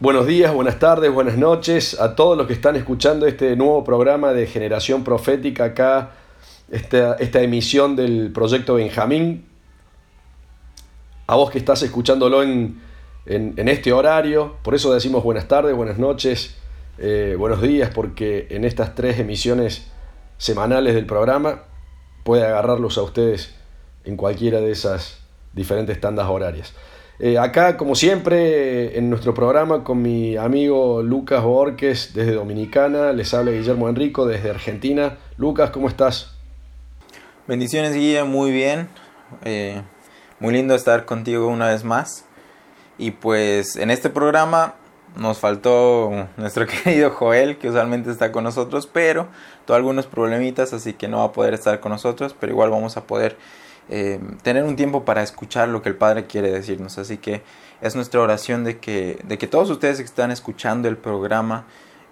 Buenos días, buenas tardes, buenas noches a todos los que están escuchando este nuevo programa de Generación Profética acá, esta, esta emisión del Proyecto Benjamín. A vos que estás escuchándolo en, en- este horario, por eso decimos buenas tardes, buenas noches, eh, buenos días, porque en estas tres emisiones semanales del programa puede agarrarlos a ustedes en cualquiera de esas diferentes tandas horarias. Eh, acá, como siempre, en nuestro programa con mi amigo Lucas Borges desde Dominicana, les habla Guillermo Enrico desde Argentina. Lucas, ¿cómo estás? Bendiciones, Guille, muy bien. Eh, muy lindo estar contigo una vez más. Y pues en este programa nos faltó nuestro querido Joel, que usualmente está con nosotros, pero tuvo algunos problemitas, así que no va a poder estar con nosotros, pero igual vamos a poder eh, tener un tiempo para escuchar lo que el Padre quiere decirnos. Así que es nuestra oración de que, de que todos ustedes que están escuchando el programa,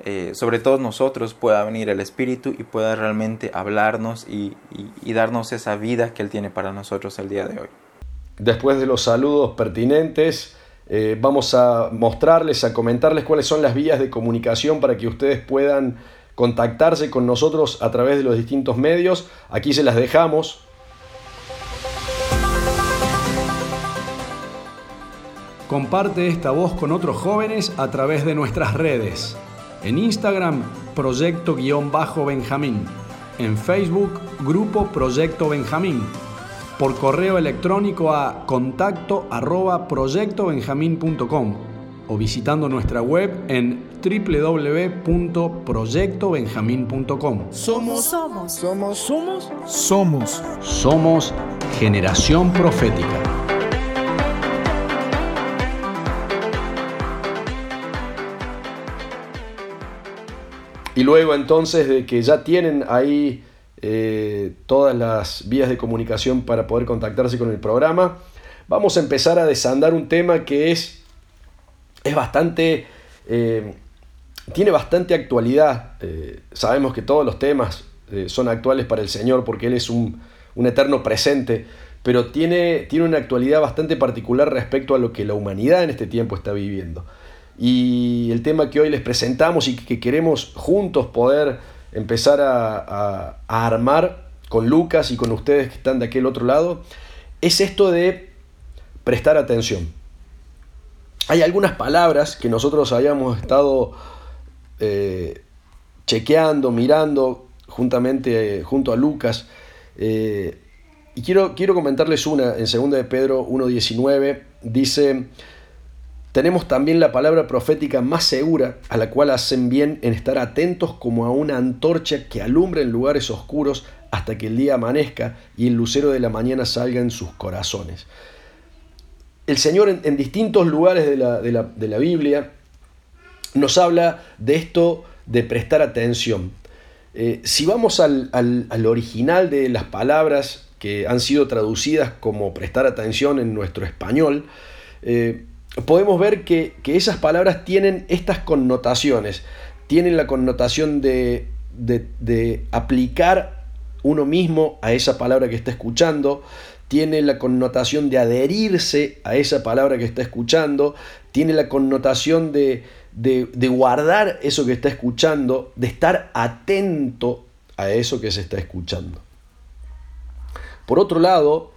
eh, sobre todos nosotros, pueda venir el Espíritu y pueda realmente hablarnos y, darnos esa vida que Él tiene para nosotros el día de hoy. Después de los saludos pertinentes, eh, vamos a mostrarles, a comentarles cuáles son las vías de comunicación para que ustedes puedan contactarse con nosotros a través de los distintos medios. Aquí se las dejamos. Comparte esta voz con otros jóvenes a través de nuestras redes. En Instagram, Proyecto-Benjamín. En Facebook, Grupo Proyecto Benjamín. Por correo electrónico a contacto arroba proyectobenjamín.com o visitando nuestra web en www.proyectobenjamín.com. Somos, Somos Somos somos, somos. Somos Generación Profética. Y luego entonces de que ya tienen ahí eh, todas las vías de comunicación para poder contactarse con el programa, vamos a empezar a desandar un tema que es, es bastante, eh, tiene bastante actualidad. Eh, sabemos que todos los temas son actuales para el Señor porque Él es un, un eterno presente, pero tiene, tiene una actualidad bastante particular respecto a lo que la humanidad en este tiempo está viviendo. Y el tema que hoy les presentamos y que queremos juntos poder empezar a, a- armar con Lucas y con ustedes que están de aquel otro lado, es esto de prestar atención. Hay algunas palabras que nosotros habíamos estado eh, chequeando, mirando juntamente eh, junto a Lucas. eh, y quiero, quiero comentarles una, en 2 de Pedro 1.19, dice, tenemos también la palabra profética más segura, a la cual hacen bien en estar atentos como a una antorcha que alumbra en lugares oscuros hasta que el día amanezca y el lucero de la mañana salga en sus corazones. El Señor en, distintos lugares de la, de la- de la Biblia nos habla de esto de prestar atención. Eh, si vamos al, al- al original de las palabras que han sido traducidas como prestar atención en nuestro español, eh, podemos ver que, que esas palabras tienen estas connotaciones. Tienen la connotación de, de- aplicar uno mismo a esa palabra que está escuchando, tiene la connotación de adherirse a esa palabra que está escuchando, tiene la connotación de, de- de guardar eso que está escuchando, de estar atento a eso que se está escuchando. Por otro lado,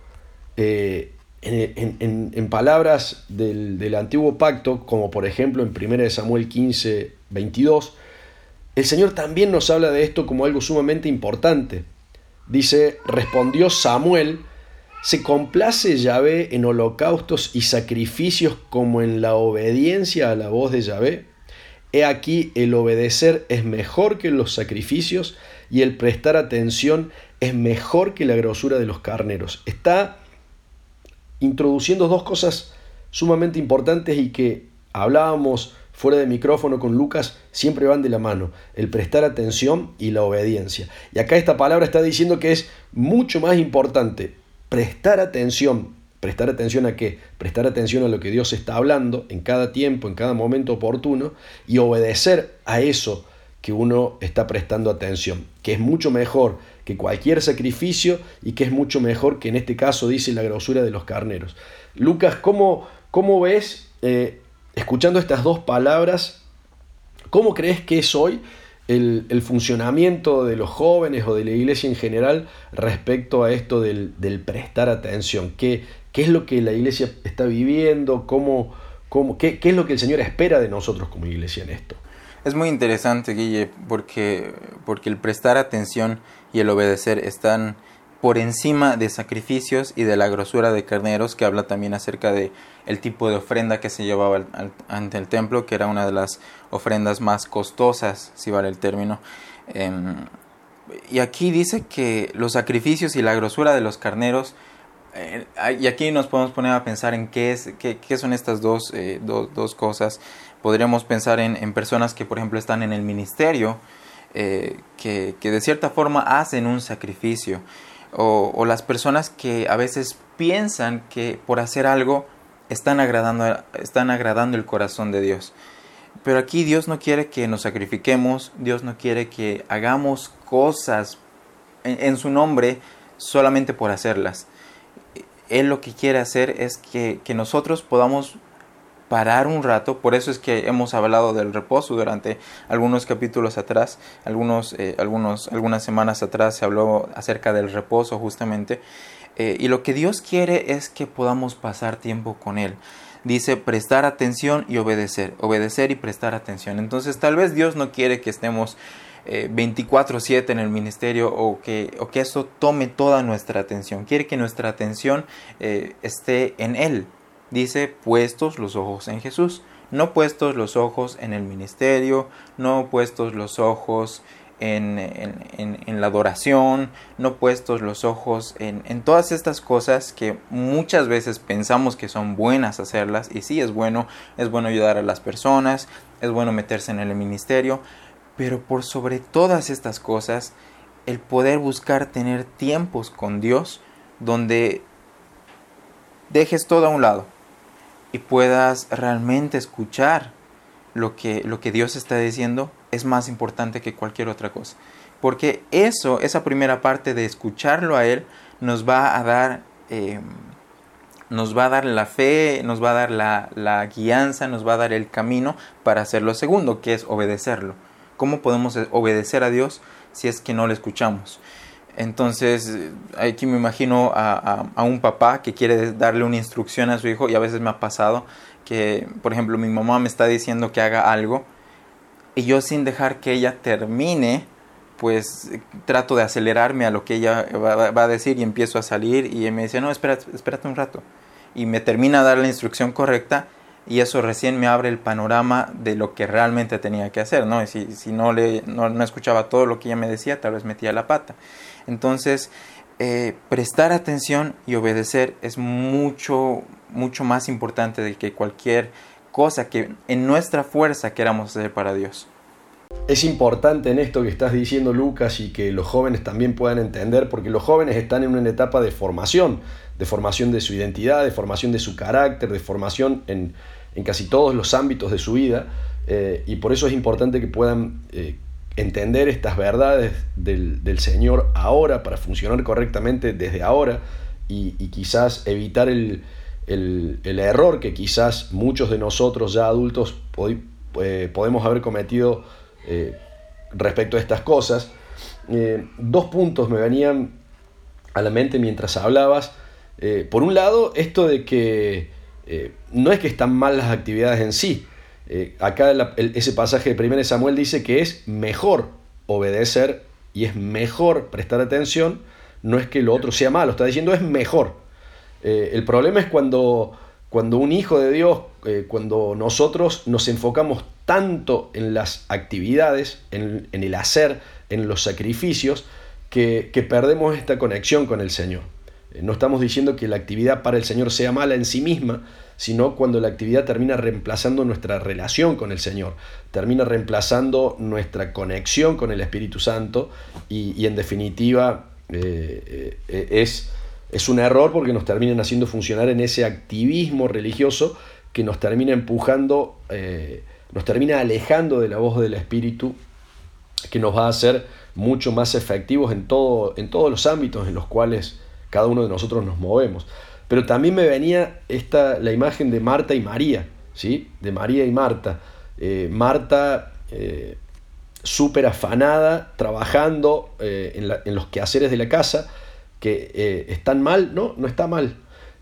eh, en, en- en- palabras del, del antiguo pacto, como por ejemplo en 1 Samuel 15, 22, el Señor también nos habla de esto como algo sumamente importante. Dice, respondió Samuel, ¿se complace Yahvé en holocaustos y sacrificios como en la obediencia a la voz de Yahvé? He aquí el obedecer es mejor que los sacrificios y el prestar atención es mejor que la grosura de los carneros. Está introduciendo dos cosas sumamente importantes y que hablábamos fuera de micrófono con Lucas siempre van de la mano, el prestar atención y la obediencia. Y acá esta palabra está diciendo que es mucho más importante prestar atención. ¿Prestar atención a qué? Prestar atención a lo que Dios está hablando en cada tiempo, en cada momento oportuno y obedecer a eso que uno está prestando atención, que es mucho mejor que cualquier sacrificio y que es mucho mejor que en este caso dice la grosura de los carneros. Lucas, ¿cómo, cómo ves eh, escuchando estas dos palabras, ¿cómo crees que es hoy el, funcionamiento de los jóvenes o de la iglesia en general respecto a esto del, prestar atención? ¿Qué, ¿Qué, es lo que la iglesia está viviendo? ¿Cómo, cómo, qué, ¿Qué es lo que el Señor espera de nosotros como iglesia en esto? Es muy interesante, Guille, porque, porque el prestar atención y el obedecer están por encima de sacrificios y de la grosura de carneros, que habla también acerca de el tipo de ofrenda que se llevaba ante el templo, que era una de las ofrendas más costosas, si vale el término. Em, y aquí dice que los sacrificios y la grosura de los carneros, eh, y aquí nos podemos poner a pensar en qué, es, qué, qué son estas dos, eh, dos cosas. Podríamos pensar en, en, personas que, por ejemplo, están en el ministerio, eh, que, que de cierta forma hacen un sacrificio o, las personas que a veces piensan que por hacer algo están agradando, están agradando el corazón de Dios. Pero aquí Dios no quiere que nos sacrifiquemos, Dios no quiere que hagamos cosas en, su nombre solamente por hacerlas. Él lo que quiere hacer es que, que nosotros podamos parar un rato, por eso es que hemos hablado del reposo durante algunos capítulos atrás, algunos, eh, algunos, algunas semanas atrás se habló acerca del reposo justamente, eh, y lo que Dios quiere es que podamos pasar tiempo con Él. Dice prestar atención y obedecer, obedecer y prestar atención. Entonces tal vez Dios no quiere que estemos 24/7 eh, en el ministerio o que, o que eso tome toda nuestra atención. Quiere que nuestra atención esté en Él, dice puestos los ojos en Jesús, no puestos los ojos en el ministerio, no puestos los ojos en, en, la adoración, no puestos los ojos en, en, todas estas cosas que muchas veces pensamos que son buenas hacerlas y sí es bueno, es bueno ayudar a las personas, es bueno meterse en el ministerio, pero por sobre todas estas cosas, el poder buscar tener tiempos con Dios donde dejes todo a un lado, y puedas realmente escuchar lo que, lo que Dios está diciendo es más importante que cualquier otra cosa. Porque eso, esa primera parte de escucharlo a Él, nos va a dar, em, nos va a dar la fe, nos va a dar la, la guianza, nos va a dar el camino para hacer lo segundo, que es obedecerlo. ¿Cómo podemos obedecer a Dios si es que no le escuchamos? Entonces, aquí me imagino a, un papá que quiere darle una instrucción a su hijo y a veces me ha pasado que, por ejemplo, mi mamá me está diciendo que haga algo y yo sin dejar que ella termine, pues trato de acelerarme a lo que ella va, a decir y empiezo a salir y me dice, no, espérate, espérate un rato. Y me termina de dar la instrucción correcta y eso recién me abre el panorama de lo que realmente tenía que hacer, ¿no? Y si, si no, le, no, no escuchaba todo lo que ella me decía, tal vez metía la pata. Entonces, eh, prestar atención y obedecer es mucho, mucho más importante de que cualquier cosa que en nuestra fuerza queramos hacer para Dios. Es importante en esto que estás diciendo Lucas y que los jóvenes también puedan entender, porque los jóvenes están en una etapa de formación, de formación de su identidad, de formación de su carácter, de formación en, casi todos los ámbitos de su vida, eh, y por eso es importante que puedan eh, entender estas verdades del, Señor ahora para funcionar correctamente desde ahora y, quizás evitar el, error que quizás muchos de nosotros ya adultos eh, podemos haber cometido eh, respecto a estas cosas. Eh, dos puntos me venían a la mente mientras hablabas. por un lado, esto de que no es que están mal las actividades en sí, Eh, acá ese pasaje de 1 Samuel dice que es mejor obedecer y es mejor prestar atención, no es que lo otro sea malo, está diciendo es mejor. Eh, el problema es cuando, cuando un hijo de Dios, eh, cuando nosotros nos enfocamos tanto en las actividades, en, el hacer, en los sacrificios, que, perdemos esta conexión con el Señor. No estamos diciendo que la actividad para el Señor sea mala en sí misma, sino cuando la actividad termina reemplazando nuestra relación con el Señor, termina reemplazando nuestra conexión con el Espíritu Santo y, en definitiva es es un error porque nos terminan haciendo funcionar en ese activismo religioso que nos termina empujando, eh, nos termina alejando de la voz del Espíritu, que nos va a hacer mucho más efectivos en, todo, en todos los ámbitos en los cuales cada uno de nosotros nos movemos. Pero también me venía esta, la imagen de Marta y María, ¿sí? de María y Marta. Eh, Marta eh, súper afanada, trabajando en, en los quehaceres de la casa, que eh, están mal, no, no está mal.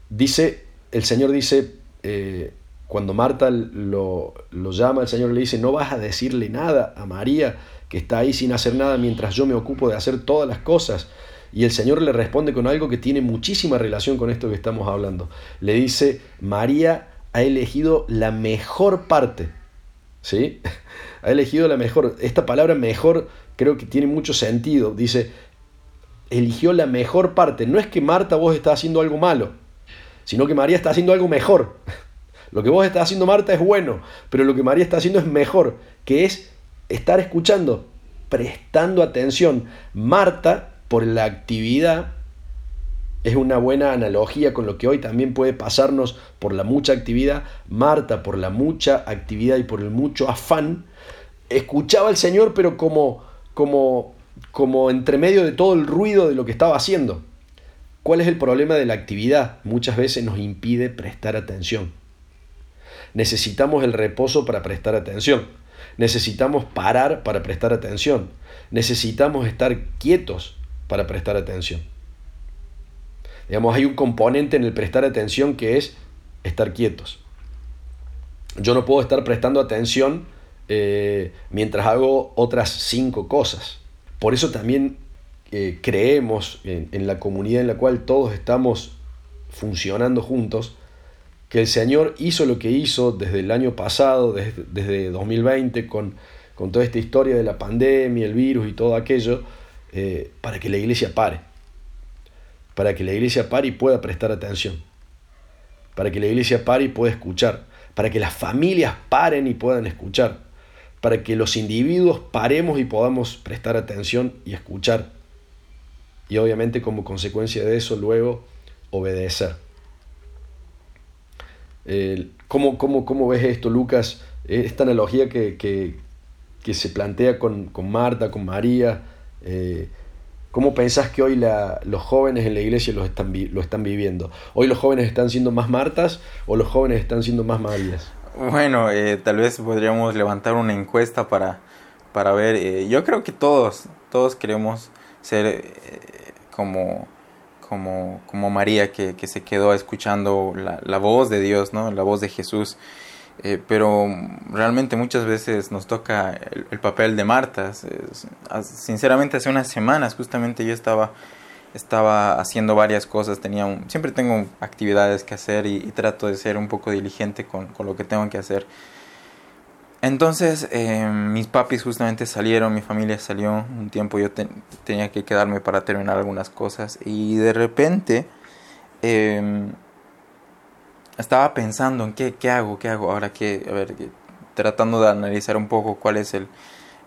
Dice, el Señor dice, eh, cuando Marta lo, lo, llama, el Señor le dice, no vas a decirle nada a María que está ahí sin hacer nada mientras yo me ocupo de hacer todas las cosas. Y el Señor le responde con algo que tiene muchísima relación con esto que estamos hablando. Le dice, María ha elegido la mejor parte. ¿Sí? Ha elegido la mejor. Esta palabra mejor creo que tiene mucho sentido. Dice, eligió la mejor parte. No es que Marta vos estás haciendo algo malo, sino que María está haciendo algo mejor. Lo que vos estás haciendo Marta es bueno, pero lo que María está haciendo es mejor, que es estar escuchando, prestando atención. Marta, por la actividad, es una buena analogía con lo que hoy también puede pasarnos por la mucha actividad. Marta, por la mucha actividad y por el mucho afán, escuchaba al Señor, pero como, como como entre medio de todo el ruido de lo que estaba haciendo. ¿Cuál es el problema de la actividad? Muchas veces nos impide prestar atención. Necesitamos el reposo para prestar atención. Necesitamos parar para prestar atención. Necesitamos estar quietos para prestar atención. Digamos, hay un componente en el prestar atención que es estar quietos. Yo no puedo estar prestando atención eh, mientras hago otras cinco cosas. Por eso también eh, creemos en, la comunidad en la cual todos estamos funcionando juntos, que el Señor hizo lo que hizo desde el año pasado, desde, 2020, con, con, toda esta historia de la pandemia, el virus y todo aquello, eh, para que la iglesia pare, para que la iglesia pare y pueda prestar atención, para que la iglesia pare y pueda escuchar, para que las familias paren y puedan escuchar para que los individuos paremos y podamos prestar atención y escuchar. Y obviamente como consecuencia de eso luego obedecer. ¿cómo, cómo, ves esto, Lucas? Esta analogía que, se plantea con, Marta, con María. Eh, ¿Cómo pensás que hoy los jóvenes en la iglesia lo están, lo están viviendo? ¿Hoy los jóvenes están siendo más Martas o los jóvenes están siendo más Marías? Bueno, eh, tal vez podríamos levantar una encuesta para, para ver. Eh, yo creo que todos, todos queremos ser como, como, como María que, que se quedó escuchando la, la, voz de Dios, ¿no? La voz de Jesús. Pero realmente muchas veces nos toca el, el papel de Marta. sinceramente hace unas semanas justamente yo estaba estaba haciendo varias cosas, tenía un, siempre tengo actividades que hacer y, trato de ser un poco diligente con, con, lo que tengo que hacer. Entonces eh, mis papis justamente salieron, mi familia salió, un tiempo yo tenía que quedarme para terminar algunas cosas y de repente em, estaba pensando en qué, qué, hago, qué hago, ahora que, a ver, tratando de analizar un poco cuál es el,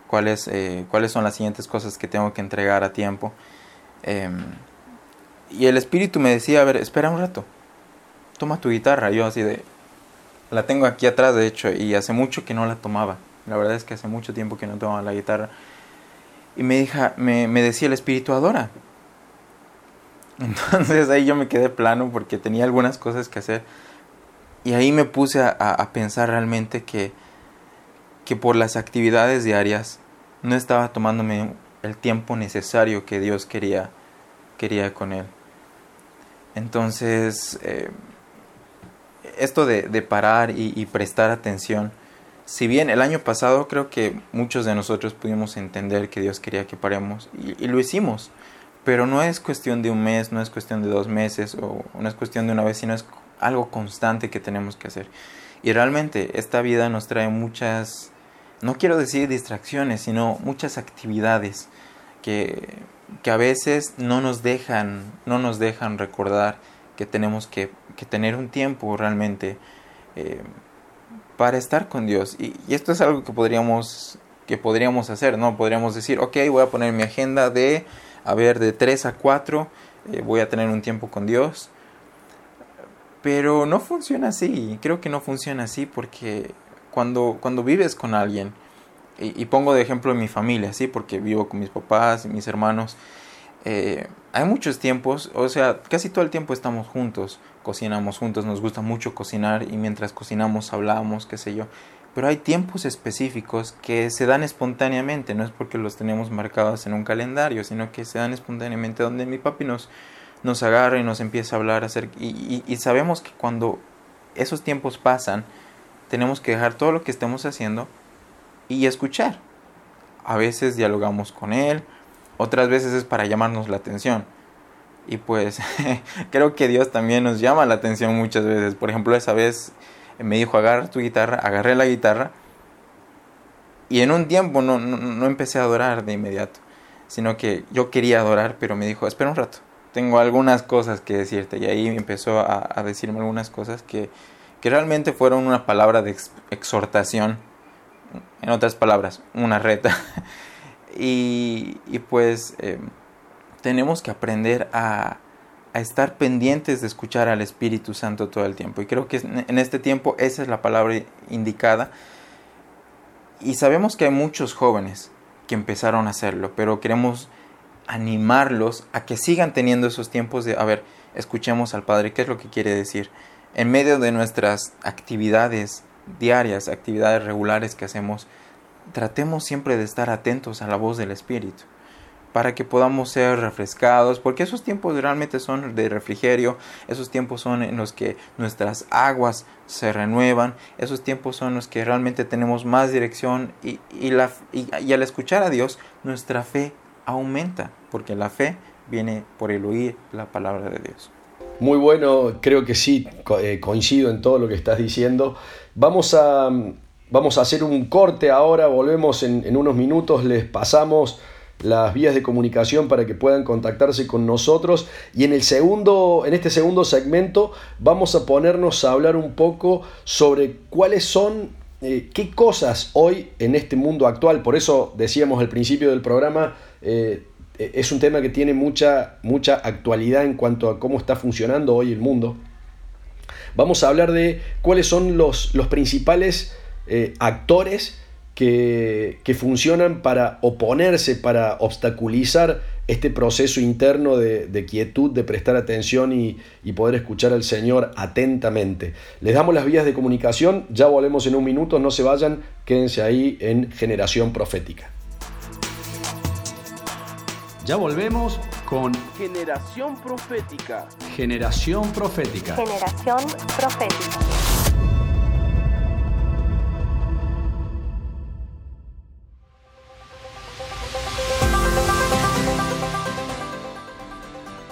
cuál es, eh, cuáles son las siguientes cosas que tengo que entregar a tiempo. Em, y el espíritu me decía, a ver, espera un rato, toma tu guitarra. Yo así de, la tengo aquí atrás de hecho, y hace mucho que no la tomaba. La verdad es que hace mucho tiempo que no tomaba la guitarra. Y me, me, me decía el espíritu, adora. Entonces ahí yo me quedé plano porque tenía algunas cosas que hacer. Y ahí me puse a, pensar realmente que, que por las actividades diarias no estaba tomándome el tiempo necesario que Dios quería, quería con él. Entonces, eh, esto de, parar y, prestar atención si bien el año pasado creo que muchos de nosotros pudimos entender que Dios quería que paremos y, lo hicimos, pero no es cuestión de un mes, no es cuestión de dos meses o no es cuestión de una vez, sino es algo constante que tenemos que hacer. Y realmente esta vida nos trae muchas, no quiero decir distracciones, sino muchas actividades que, que a veces no nos dejan, no nos dejan recordar que tenemos que, que tener un tiempo realmente eh, para estar con Dios. Y, esto es algo que podríamos, que podríamos hacer, ¿no? Podríamos decir, ok, voy a poner mi agenda de, a ver, de 3 a 4, eh, voy a tener un tiempo con Dios. Pero no funciona así, creo que no funciona así porque cuando, cuando vives con alguien, y, pongo de ejemplo mi familia, ¿sí? Porque vivo con mis papás y mis hermanos, eh, hay muchos tiempos, o sea, casi todo el tiempo estamos juntos, cocinamos juntos, nos gusta mucho cocinar y mientras cocinamos hablamos, qué sé yo. Pero hay tiempos específicos que se dan espontáneamente, no es porque los tenemos marcados en un calendario, sino que se dan espontáneamente donde mi papi nos, nos agarra y nos empieza a hablar acerca, y, y sabemos que cuando esos tiempos pasan, tenemos que dejar todo lo que estemos haciendo y escuchar. A veces dialogamos con él, otras veces es para llamarnos la atención. Y pues creo que Dios también nos llama la atención muchas veces. Por ejemplo, esa vez me dijo, agarra tu guitarra, agarré la guitarra. Y en un tiempo no, no, empecé a adorar de inmediato, sino que yo quería adorar, pero me dijo, espera un rato, tengo algunas cosas que decirte. Y ahí empezó a, a decirme algunas cosas que, que realmente fueron una palabra de exhortación. En otras palabras, una reta. y, y, pues... Eh, tenemos que aprender a, estar pendientes de escuchar al Espíritu Santo todo el tiempo. Y creo que en este tiempo esa es la palabra indicada. Y sabemos que hay muchos jóvenes que empezaron a hacerlo, pero queremos animarlos a que sigan teniendo esos tiempos de, a ver, escuchemos al Padre, qué es lo que quiere decir. En medio de nuestras actividades diarias, actividades regulares que hacemos, tratemos siempre de estar atentos a la voz del Espíritu para que podamos ser refrescados, porque esos tiempos realmente son de refrigerio, esos tiempos son en los que nuestras aguas se renuevan, esos tiempos son los que realmente tenemos más dirección y, la, y, al escuchar a Dios nuestra fe aumenta, porque la fe viene por el oír la palabra de Dios. Muy bueno, creo que sí, eh, coincido en todo lo que estás diciendo. Vamos a, vamos a hacer un corte ahora, volvemos en, unos minutos, les pasamos las vías de comunicación para que puedan contactarse con nosotros y en el segundo en este segundo segmento vamos a ponernos a hablar un poco sobre cuáles son eh, qué cosas hoy en este mundo actual por eso decíamos al principio del programa eh, es un tema que tiene mucha mucha actualidad en cuanto a cómo está funcionando hoy el mundo vamos a hablar de cuáles son los, los principales eh, actores que, funcionan para oponerse, para obstaculizar este proceso interno de, quietud, de prestar atención y, y, poder escuchar al Señor atentamente. Les damos las vías de comunicación, ya volvemos en un minuto, no se vayan, quédense ahí en Generación Profética. Ya volvemos con Generación Profética. Generación Profética. Generación Profética.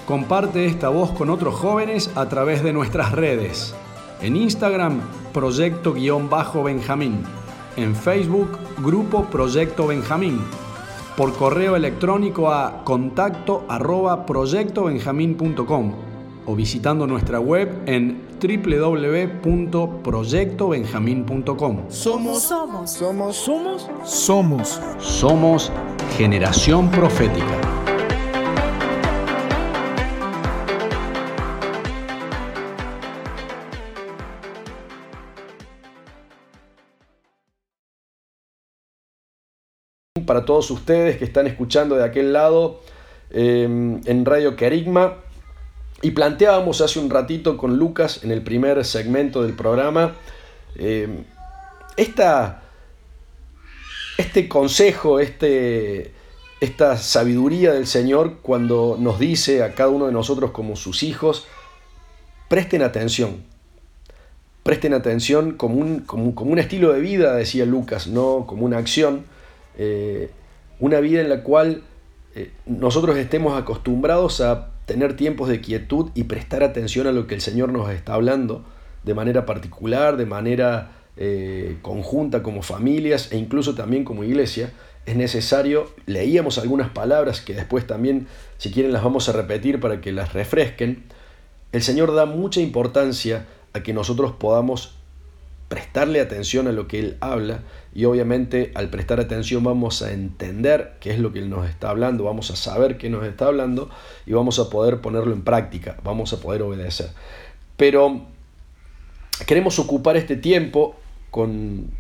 Comparte esta voz con otros jóvenes a través de nuestras redes. En Instagram, Proyecto-Benjamín. En Facebook, Grupo Proyecto Benjamín. Por correo electrónico a contacto arroba proyectobenjamín.com o visitando nuestra web en www.proyectobenjamín.com. Somos, somos, somos, somos, somos, somos generación profética. Para todos ustedes que están escuchando de aquel lado em, en Radio Kerigma. Y planteábamos hace un ratito con Lucas en el primer segmento del programa em, este consejo, este, esta sabiduría del Señor cuando nos dice a cada uno de nosotros como sus hijos, presten atención, presten atención como un, como, un, estilo de vida, decía Lucas, no como una acción, eh, una vida en la cual eh, nosotros estemos acostumbrados a tener tiempos de quietud y prestar atención a lo que el Señor nos está hablando de manera particular, de manera eh, conjunta como familias e incluso también como iglesia, es necesario, leíamos algunas palabras que después también, si quieren, las vamos a repetir para que las refresquen, el Señor da mucha importancia a que nosotros podamos prestarle atención a lo que Él habla y obviamente al prestar atención vamos a entender qué es lo que Él nos está hablando, vamos a saber qué nos está hablando y vamos a poder ponerlo en práctica, vamos a poder obedecer. Pero queremos ocupar este tiempo con,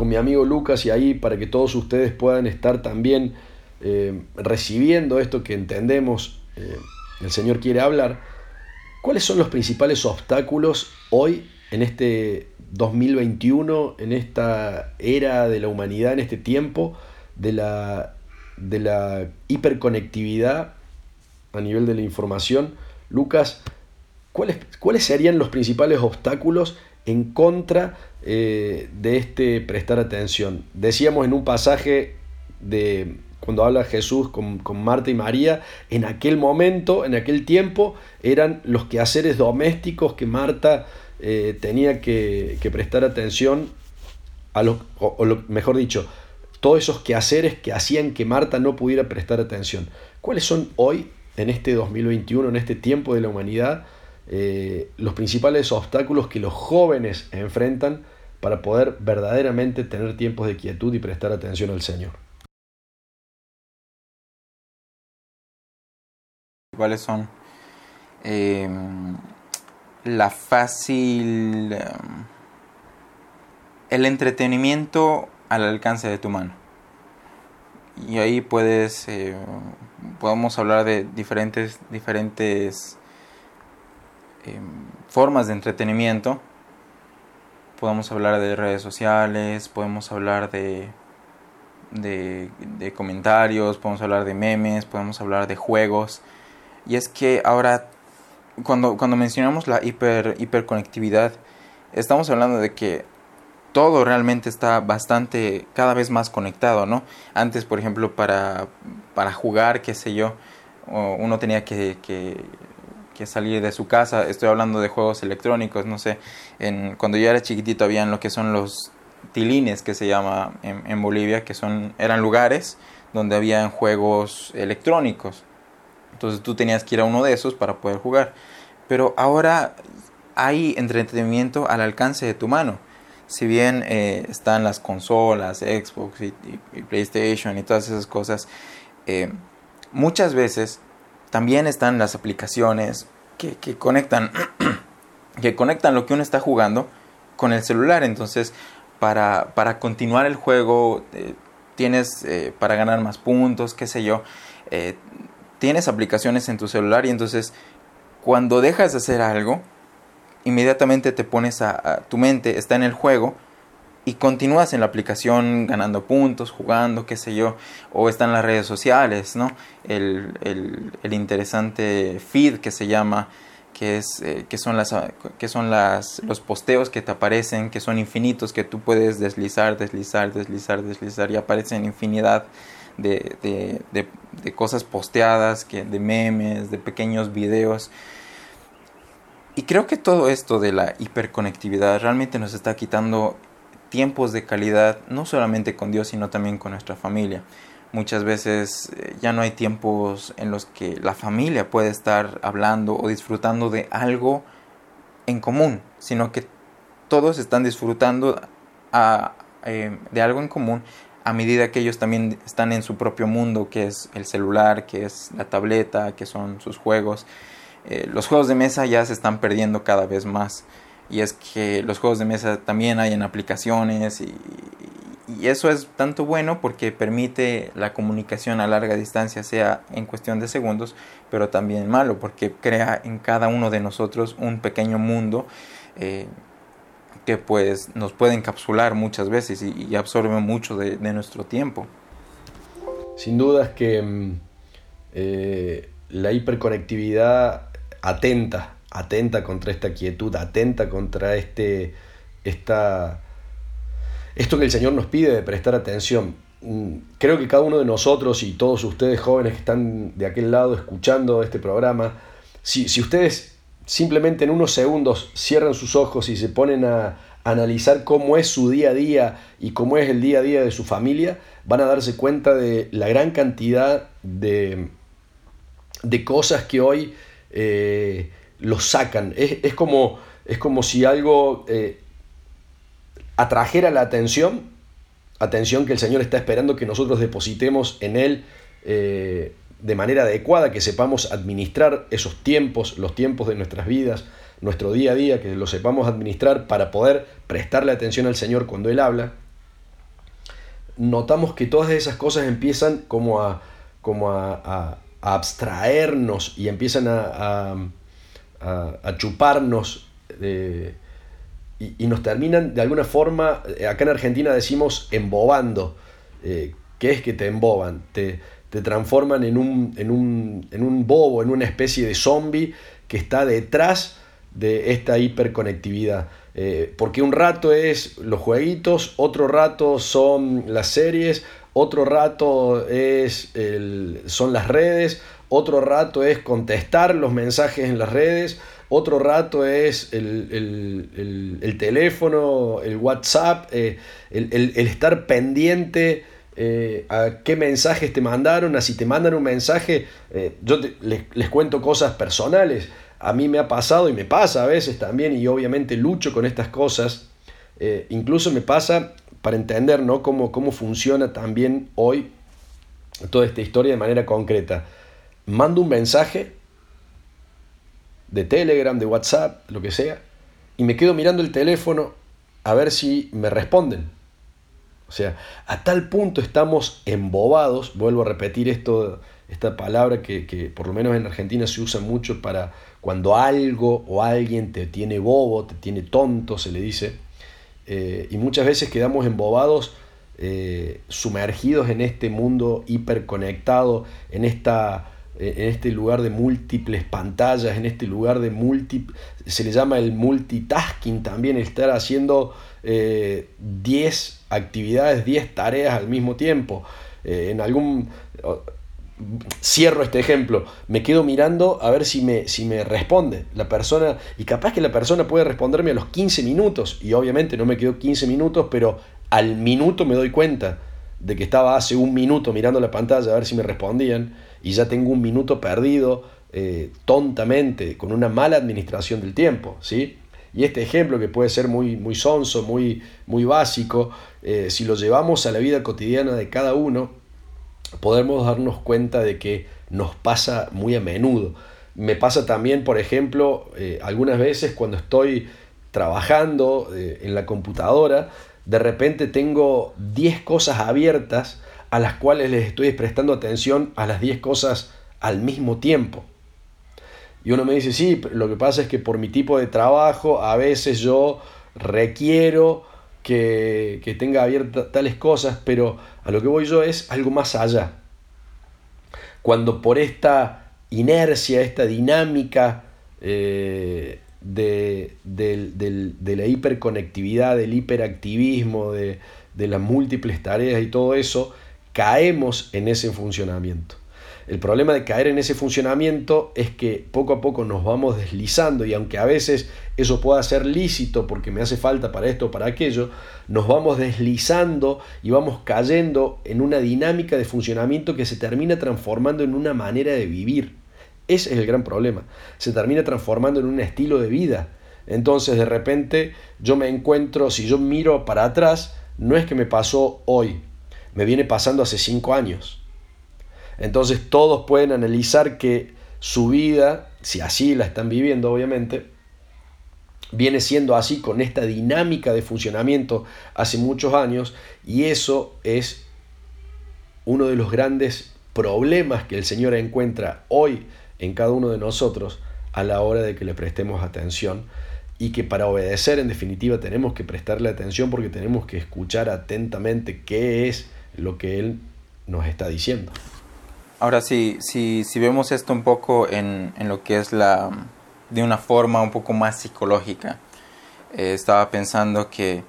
mi amigo Lucas y ahí para que todos ustedes puedan estar también eh, recibiendo esto que entendemos eh, el Señor quiere hablar. ¿Cuáles son los principales obstáculos hoy en este 2021, en esta era de la humanidad, en este tiempo de la, de la hiperconectividad a nivel de la información? Lucas, ¿cuáles, ¿cuáles serían los principales obstáculos en contra eh, de este prestar atención? Decíamos en un pasaje de cuando habla Jesús con, Marta y María, en aquel momento, en aquel tiempo, eran los quehaceres domésticos que Marta eh, tenía que, prestar atención a o, mejor dicho, todos esos quehaceres que hacían que Marta no pudiera prestar atención. ¿Cuáles son hoy, en este 2021, en este tiempo de la humanidad, eh, los principales obstáculos que los jóvenes enfrentan para poder verdaderamente tener tiempos de quietud y prestar atención al Señor? cuáles son em, la fácil em, el entretenimiento al alcance de tu mano. Y ahí puedes eh, podemos hablar de diferentes diferentes em, formas de entretenimiento. Podemos hablar de redes sociales podemos hablar de de, de comentarios podemos hablar de memes podemos hablar de juegos. Y es que ahora, cuando, cuando mencionamos la hiper, hiperconectividad, estamos hablando de que todo realmente está bastante, cada vez más conectado, ¿no? Antes, por ejemplo, para, para jugar, qué sé yo, uno tenía que, que, salir de su casa. Estoy hablando de juegos electrónicos, no sé. En, cuando yo era chiquitito habían lo que son los tilines, que se llama en, en Bolivia, que son, eran lugares donde habían juegos electrónicos. Entonces tú tenías que ir a uno de esos para poder jugar. Pero ahora hay entretenimiento al alcance de tu mano. Si bien eh, están las consolas, Xbox y, PlayStation y todas esas cosas, eh, muchas veces también están las aplicaciones que, conectan, que conectan lo que uno está jugando con el celular. Entonces, para, para continuar el juego, eh, tienes para ganar más puntos, qué sé yo, tienes aplicaciones en tu celular y entonces cuando dejas de hacer algo, inmediatamente te pones a, tu mente, está en el juego y continúas en la aplicación ganando puntos, jugando, qué sé yo, o está en las redes sociales, ¿no? El, el, interesante feed que se llama, que, es, eh, que son, las, que son las, los posteos que te aparecen, que son infinitos, que tú puedes deslizar, deslizar, deslizar, deslizar y aparecen infinidad de, de, cosas posteadas, que, de memes, de pequeños videos. Y creo que todo esto de la hiperconectividad realmente nos está quitando tiempos de calidad, no solamente con Dios, sino también con nuestra familia. Muchas veces eh, ya no hay tiempos en los que la familia puede estar hablando o disfrutando de algo en común, sino que todos están disfrutando eh, de algo en común a medida que ellos también están en su propio mundo, que es el celular, que es la tableta, que son sus juegos. Eh, los juegos de mesa ya se están perdiendo cada vez más. Y es que los juegos de mesa también hay en aplicaciones y, eso es tanto bueno porque permite la comunicación a larga distancia, sea en cuestión de segundos, pero también malo porque crea en cada uno de nosotros un pequeño mundo. Eh, que pues nos puede encapsular muchas veces y, absorbe mucho de, nuestro tiempo. Sin duda es que mm, eh, la hiperconectividad atenta atenta contra esta quietud, atenta contra este, esta, esto que el Señor nos pide de prestar atención. Mm, creo que cada uno de nosotros y todos ustedes jóvenes que están de aquel lado escuchando este programa, si, si ustedes simplemente en unos segundos cierran sus ojos y se ponen a, analizar cómo es su día a día y cómo es el día a día de su familia, van a darse cuenta de la gran cantidad de, de cosas que hoy eh, los sacan. Es, como, es como si algo eh, atrajera la atención, atención que el Señor está esperando que nosotros depositemos en Él eh, de manera adecuada, que sepamos administrar esos tiempos, los tiempos de nuestras vidas, nuestro día a día, que lo sepamos administrar para poder prestarle atención al Señor cuando Él habla, notamos que todas esas cosas empiezan como a, como a, abstraernos y empiezan a, chuparnos y, nos terminan de alguna forma, eh, acá en Argentina decimos embobando. Eh, ¿Qué es que te emboban? Te, te transforman en un, en, un, en un bobo, en una especie de zombie que está detrás de esta hiperconectividad. Eh, porque un rato es los jueguitos, otro rato son las series, otro rato es el, son las redes, otro rato es contestar los mensajes en las redes, otro rato es el, teléfono, el WhatsApp, eh, el, estar pendiente eh, a qué mensajes te mandaron, a si te mandan un mensaje, yo les, les, cuento cosas personales a mí me ha pasado y me pasa a veces también, y obviamente lucho con estas cosas, eh, incluso me pasa para entender ¿no? cómo, cómo funciona también hoy toda esta historia de manera concreta. Mando un mensaje de Telegram, de WhatsApp, lo que sea, y me quedo mirando el teléfono a ver si me responden. O sea, a tal punto estamos embobados, vuelvo a repetir esto, esta palabra que, que por lo menos en Argentina se usa mucho para cuando algo o alguien te tiene bobo, te tiene tonto, se le dice, eh, y muchas veces quedamos embobados, eh, sumergidos en este mundo hiperconectado, en, esta, en este lugar de múltiples pantallas, en este lugar de múltiples, se le llama el multitasking también, estar haciendo 10 eh, actividades, 10 tareas al mismo tiempo. en algún cierro este ejemplo, me quedo mirando a ver si me, si me responde la persona, y capaz que la persona puede responderme a los 15 minutos, y obviamente no me quedo 15 minutos, pero al minuto me doy cuenta de que estaba hace un minuto mirando la pantalla a ver si me respondían, y ya tengo un minuto perdido eh, tontamente, con una mala administración del tiempo, ¿sí? Y este ejemplo que puede ser muy, muy sonso, muy, muy básico, eh, si lo llevamos a la vida cotidiana de cada uno, podemos darnos cuenta de que nos pasa muy a menudo. Me pasa también, por ejemplo, eh, algunas veces cuando estoy trabajando eh, en la computadora, de repente tengo 10 cosas abiertas a las cuales les estoy prestando atención a las 10 cosas al mismo tiempo. Y uno me dice, sí, lo que pasa es que por mi tipo de trabajo a veces yo requiero que, tenga abiertas tales cosas, pero a lo que voy yo es algo más allá. Cuando por esta inercia, esta dinámica eh, de, la hiperconectividad, del hiperactivismo, de, de las múltiples tareas y todo eso, caemos en ese funcionamiento. El problema de caer en ese funcionamiento es que poco a poco nos vamos deslizando y aunque a veces eso pueda ser lícito porque me hace falta para esto o para aquello, nos vamos deslizando y vamos cayendo en una dinámica de funcionamiento que se termina transformando en una manera de vivir. Ese es el gran problema. Se termina transformando en un estilo de vida. Entonces de repente yo me encuentro, si yo miro para atrás, no es que me pasó hoy, me viene pasando hace cinco años entonces todos pueden analizar que su vida, si así la están viviendo obviamente, viene siendo así con esta dinámica de funcionamiento hace muchos años y eso es uno de los grandes problemas que el Señor encuentra hoy en cada uno de nosotros a la hora de que le prestemos atención y que para obedecer en definitiva tenemos que prestarle atención porque tenemos que escuchar atentamente qué es lo que Él nos está diciendo. Ahora sí, si, vemos esto un poco en, lo que es la, de una forma un poco más psicológica. Eh, estaba pensando que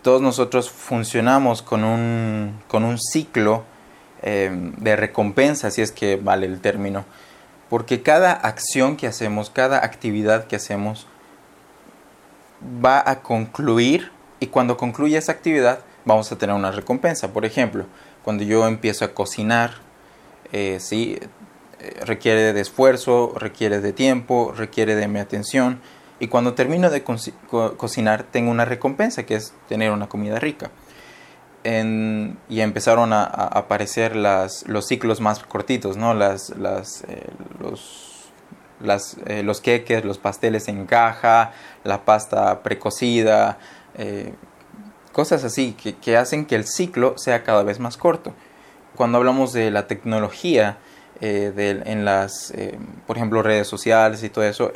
todos nosotros funcionamos con un, con un ciclo eh, de recompensa, si es que vale el término, porque cada acción que hacemos, cada actividad que hacemos, va a concluir y cuando concluye esa actividad vamos a tener una recompensa. Por ejemplo, cuando yo empiezo a cocinar, eh, sí, eh, requiere de esfuerzo, requiere de tiempo, requiere de mi atención. Y cuando termino de cocinar, tengo una recompensa, que es tener una comida rica. y empezaron a, aparecer los ciclos más cortitos, ¿no? Las, eh, los, las, eh, los queques, los pasteles en caja, la pasta precocida, cosas así que hacen que el ciclo sea cada vez más corto. Cuando hablamos de la tecnología, eh, en las, eh, por ejemplo, redes sociales y todo eso,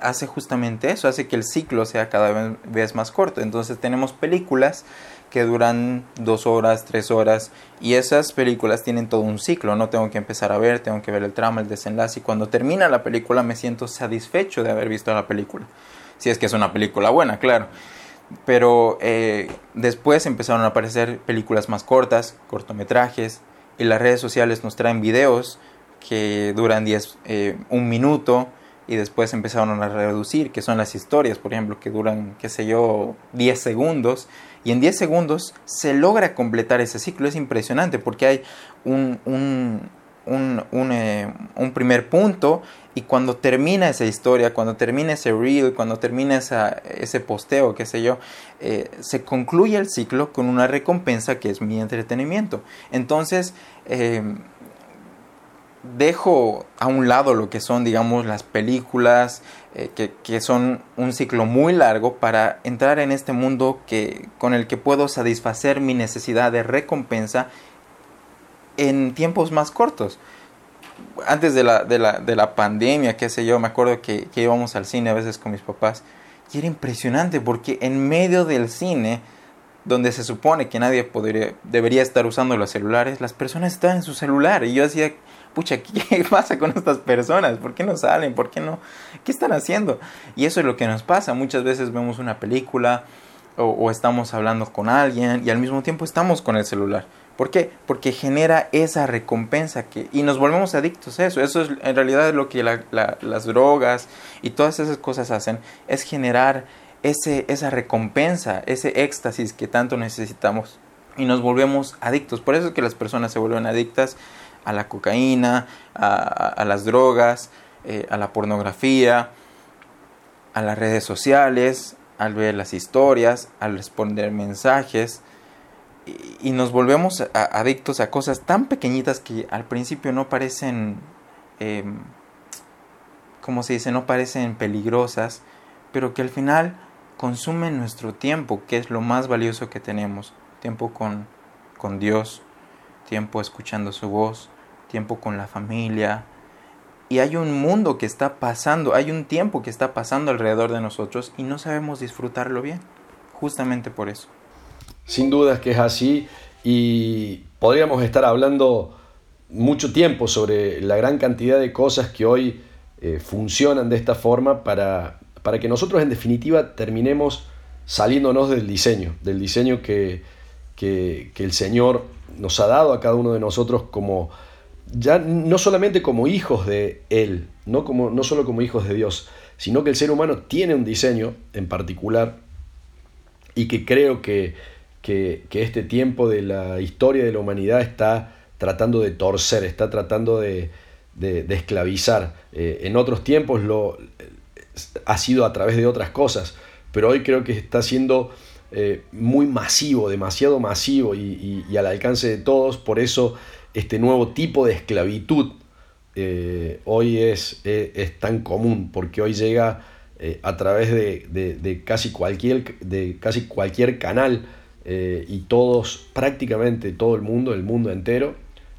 hace justamente eso, hace que el ciclo sea cada vez más corto. Entonces tenemos películas que duran dos horas, tres horas, y esas películas tienen todo un ciclo, no tengo que empezar a ver, tengo que ver el trama, el desenlace, y cuando termina la película me siento satisfecho de haber visto la película. Si es que es una película buena, claro. Pero eh, después empezaron a aparecer películas más cortas, cortometrajes, y las redes sociales nos traen videos que duran 10, eh, un minuto y después empezaron a reducir, que son las historias, por ejemplo, que duran, qué sé yo, 10 segundos. Y en 10 segundos se logra completar ese ciclo. Es impresionante porque hay un, un, un, eh, un primer punto y cuando termina esa historia, cuando termina ese reel, cuando termina ese posteo, qué sé yo, eh, se concluye el ciclo con una recompensa que es mi entretenimiento. Entonces, dejo a un lado lo que son, digamos, las películas, eh, que, son un ciclo muy largo para entrar en este mundo que, con el que puedo satisfacer mi necesidad de recompensa en tiempos más cortos. Antes de la, de la, de la pandemia, qué sé yo, me acuerdo que, que íbamos al cine a veces con mis papás y era impresionante porque en medio del cine donde se supone que nadie podría, debería estar usando los celulares, las personas estaban en su celular. Y yo decía, pucha, ¿qué pasa con estas personas? ¿Por qué no salen? ¿Por qué no? ¿Qué están haciendo? Y eso es lo que nos pasa. Muchas veces vemos una película o, estamos hablando con alguien y al mismo tiempo estamos con el celular. ¿Por qué? Porque genera esa recompensa que, y nos volvemos adictos a eso. Eso es en realidad lo que las drogas y todas esas cosas hacen, es generar ese, esa recompensa, ese éxtasis que tanto necesitamos y nos volvemos adictos. Por eso es que las personas se vuelven adictas a la cocaína, a, las drogas, eh, a la pornografía, a las redes sociales, al ver las historias, al responder mensajes y, nos volvemos adictos a cosas tan pequeñitas que al principio no parecen, eh, como se dice, no parecen peligrosas, pero que al final consumen nuestro tiempo, que es lo más valioso que tenemos. Tiempo con, con Dios, tiempo escuchando su voz, tiempo con la familia. Y hay un mundo que está pasando, hay un tiempo que está pasando alrededor de nosotros y no sabemos disfrutarlo bien. Justamente por eso. Sin dudas que es así y podríamos estar hablando mucho tiempo sobre la gran cantidad de cosas que hoy eh, funcionan de esta forma para para que nosotros en definitiva terminemos saliéndonos del diseño, del diseño que, el Señor nos ha dado a cada uno de nosotros como, ya no solamente como hijos de Él, no, como, no solo como hijos de Dios, sino que el ser humano tiene un diseño en particular y que creo que, este tiempo de la historia de la humanidad está tratando de torcer, está tratando de, esclavizar. Eh, en otros tiempos lo, ha sido a través de otras cosas, pero hoy creo que está siendo eh, muy masivo, demasiado masivo y, al alcance de todos, por eso este nuevo tipo de esclavitud eh, hoy es, es, tan común, porque hoy llega a través de, casi cualquier, de casi cualquier canal y todos, prácticamente todo el mundo, el mundo entero,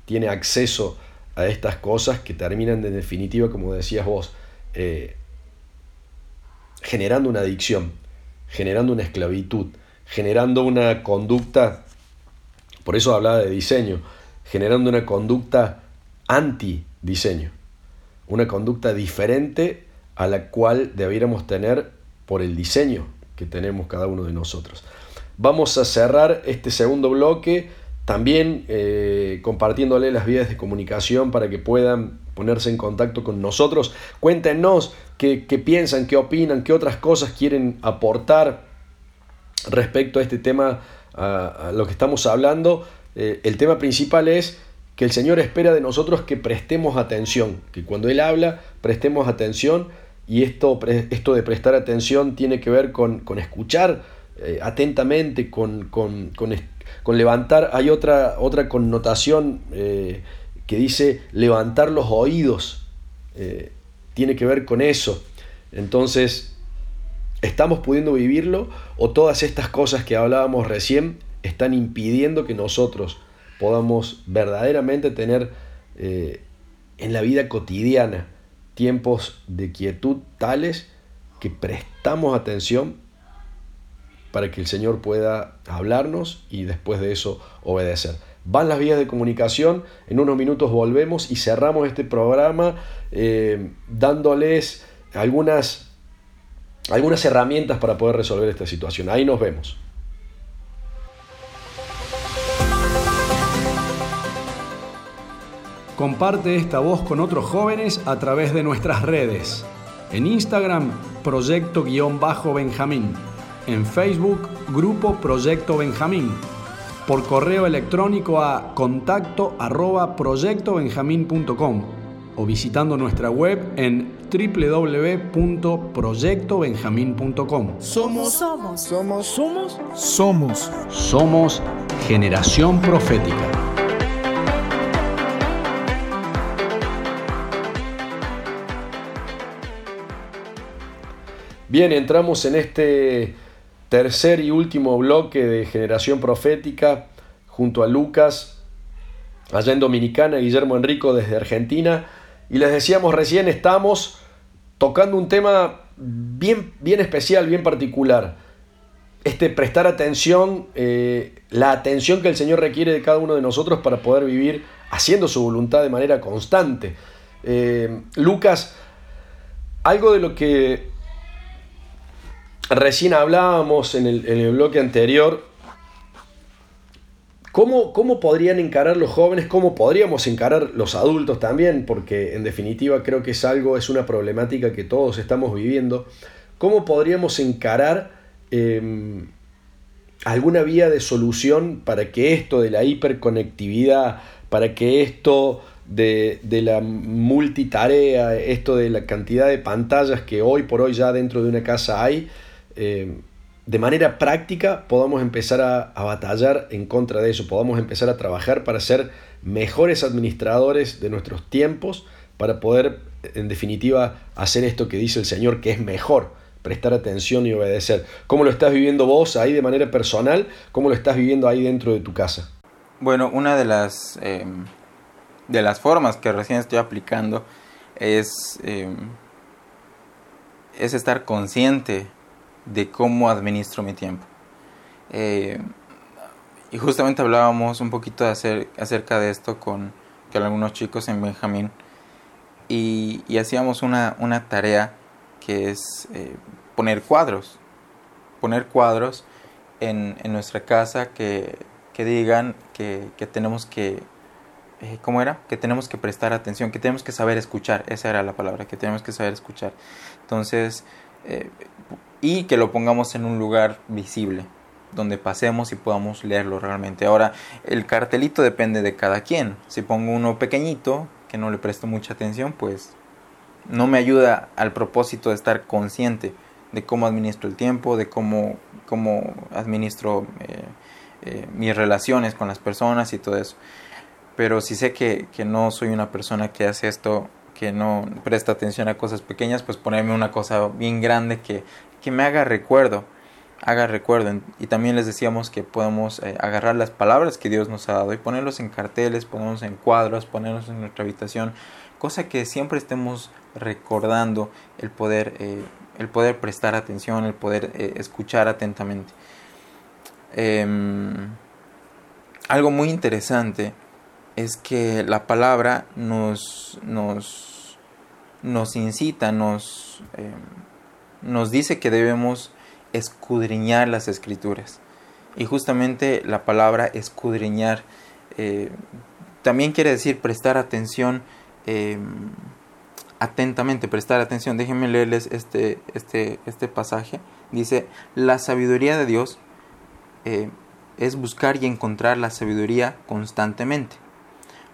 tiene acceso a estas cosas que terminan en definitiva, como decías vos, generando una adicción, generando una esclavitud, generando una conducta, por eso hablaba de diseño, generando una conducta anti-diseño, una conducta diferente a la cual debiéramos tener por el diseño que tenemos cada uno de nosotros. Vamos a cerrar este segundo bloque también eh, compartiéndole las vías de comunicación para que puedan ponerse en contacto con nosotros. Cuéntenos qué, piensan, qué opinan, qué otras cosas quieren aportar respecto a este tema, a, lo que estamos hablando. Eh, el tema principal es que el Señor espera de nosotros que prestemos atención, que cuando Él habla prestemos atención y esto, esto de prestar atención tiene que ver con, escuchar eh, atentamente, con, con, levantar, hay otra, otra connotación eh, que dice levantar los oídos, eh, tiene que ver con eso. Entonces, ¿estamos pudiendo vivirlo o todas estas cosas que hablábamos recién están impidiendo que nosotros podamos verdaderamente tener en la vida cotidiana tiempos de quietud tales que prestamos atención para que el Señor pueda hablarnos y después de eso obedecer. Van las vías de comunicación, en unos minutos volvemos y cerramos este programa eh, dándoles algunas, algunas herramientas para poder resolver esta situación. Ahí nos vemos. Comparte esta voz con otros jóvenes a través de nuestras redes. En Instagram, Proyecto-Benjamín. En Facebook, Grupo Proyecto Benjamín. Por correo electrónico a contacto arroba proyectobenjamín.com o visitando nuestra web en www.proyectobenjamín.com. Somos, somos, somos, somos, somos, somos generación profética. Bien, entramos en este tercer y último bloque de Generación Profética junto a Lucas, allá en Dominicana, Guillermo Enrico desde Argentina. Y les decíamos recién, estamos tocando un tema bien, bien especial, bien particular. Este prestar atención, eh, la atención que el Señor requiere de cada uno de nosotros para poder vivir haciendo su voluntad de manera constante. Eh, Lucas, algo de lo que Recién hablábamos en el, bloque anterior ¿Cómo, ¿Cómo, podrían encarar los jóvenes? ¿Cómo podríamos encarar los adultos también? Porque en definitiva creo que es algo, es una problemática que todos estamos viviendo. ¿Cómo podríamos encarar em, alguna vía de solución para que esto de la hiperconectividad, para que esto de, de, la multitarea, esto de la cantidad de pantallas que hoy por hoy ya dentro de una casa hay, eh, de manera práctica podamos empezar a, batallar en contra de eso, podamos empezar a trabajar para ser mejores administradores de nuestros tiempos, para poder, en definitiva, hacer esto que dice el Señor, que es mejor, prestar atención y obedecer. ¿Cómo lo estás viviendo vos ahí de manera personal? ¿Cómo lo estás viviendo ahí dentro de tu casa? Bueno, una de las, em, de las formas que recién estoy aplicando es, em, es estar consciente de cómo administro mi tiempo. Eh, y justamente hablábamos un poquito acerca de esto con, algunos chicos en Benjamín y, hacíamos una, tarea que es eh, poner cuadros, poner cuadros en, nuestra casa que, digan que, tenemos que, eh, ¿cómo era? Que tenemos que prestar atención, que tenemos que saber escuchar, esa era la palabra, que tenemos que saber escuchar. Entonces, y que lo pongamos en un lugar visible donde pasemos y podamos leerlo realmente. Ahora, el cartelito depende de cada quien. Si pongo uno pequeñito, que no le presto mucha atención, pues no me ayuda al propósito de estar consciente de cómo administro el tiempo, de cómo, cómo administro eh, eh, mis relaciones con las personas y todo eso. Pero si sé que, que no soy una persona que hace esto que no presta atención a cosas pequeñas, pues ponerme una cosa bien grande que que me haga recuerdo, haga recuerdo. Y también les decíamos que podemos eh, agarrar las palabras que Dios nos ha dado y ponerlos en carteles, ponerlos en cuadros, ponerlos en nuestra habitación, cosa que siempre estemos recordando el poder, eh, el poder prestar atención, el poder eh, escuchar atentamente. Em, algo muy interesante es que la palabra nos, nos nos incita, nos, eh, nos dice que debemos escudriñar las escrituras. Y justamente la palabra escudriñar eh, también quiere decir prestar atención em, atentamente, prestar atención. Déjenme leerles este, este, este pasaje. Dice, la sabiduría de Dios eh, es buscar y encontrar la sabiduría constantemente.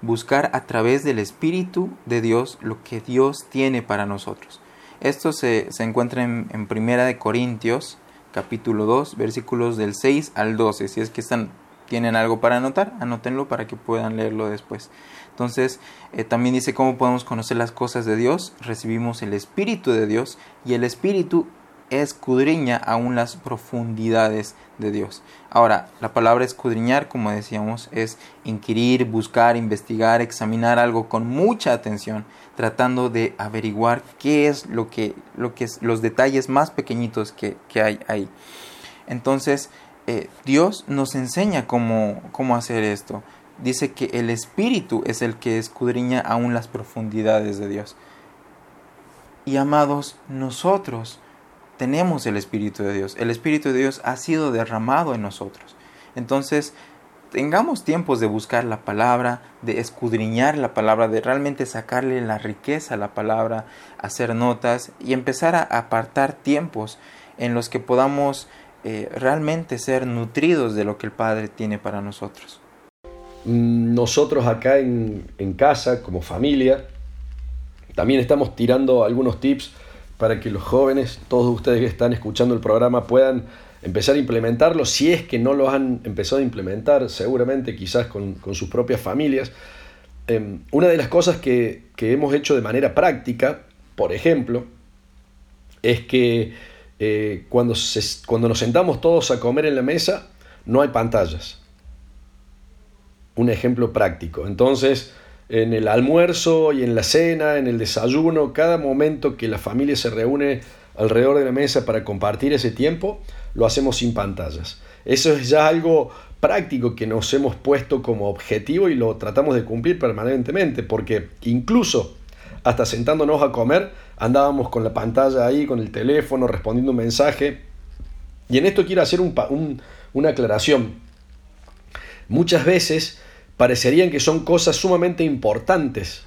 Buscar a través del Espíritu de Dios lo que Dios tiene para nosotros. Esto se, encuentra en, Primera de Corintios, capítulo 2, versículos del 6 al 12. Si es que están, tienen algo para anotar, anótenlo para que puedan leerlo después. Entonces, eh, también dice cómo podemos conocer las cosas de Dios. Recibimos el Espíritu de Dios y el Espíritu escudriña aún las profundidades de Dios. Ahora, la palabra escudriñar, como decíamos, es inquirir, buscar, investigar, examinar algo con mucha atención, tratando de averiguar qué es lo que, lo que es, los detalles más pequeñitos que, hay ahí. Entonces, eh, Dios nos enseña cómo, cómo hacer esto. Dice que el Espíritu es el que escudriña aún las profundidades de Dios. Y amados, nosotros tenemos el Espíritu de Dios. El Espíritu de Dios ha sido derramado en nosotros. Entonces, tengamos tiempos de buscar la palabra, de escudriñar la palabra, de realmente sacarle la riqueza a la palabra, hacer notas y empezar a apartar tiempos en los que podamos eh, realmente ser nutridos de lo que el Padre tiene para nosotros. Nosotros acá en, en casa, como familia, también estamos tirando algunos tips para que los jóvenes, todos ustedes que están escuchando el programa, puedan empezar a implementarlo, si es que no lo han empezado a implementar, seguramente quizás con, sus propias familias. Em, una de las cosas que, hemos hecho de manera práctica, por ejemplo, es que eh, cuando, cuando nos sentamos todos a comer en la mesa, no hay pantallas. Un ejemplo práctico. Entonces, en el almuerzo y en la cena, en el desayuno, cada momento que la familia se reúne alrededor de la mesa para compartir ese tiempo, lo hacemos sin pantallas. Eso es ya algo práctico que nos hemos puesto como objetivo y lo tratamos de cumplir permanentemente, porque incluso hasta sentándonos a comer, andábamos con la pantalla ahí, con el teléfono, respondiendo un mensaje. Y en esto quiero hacer una aclaración. Muchas veces parecerían que son cosas sumamente importantes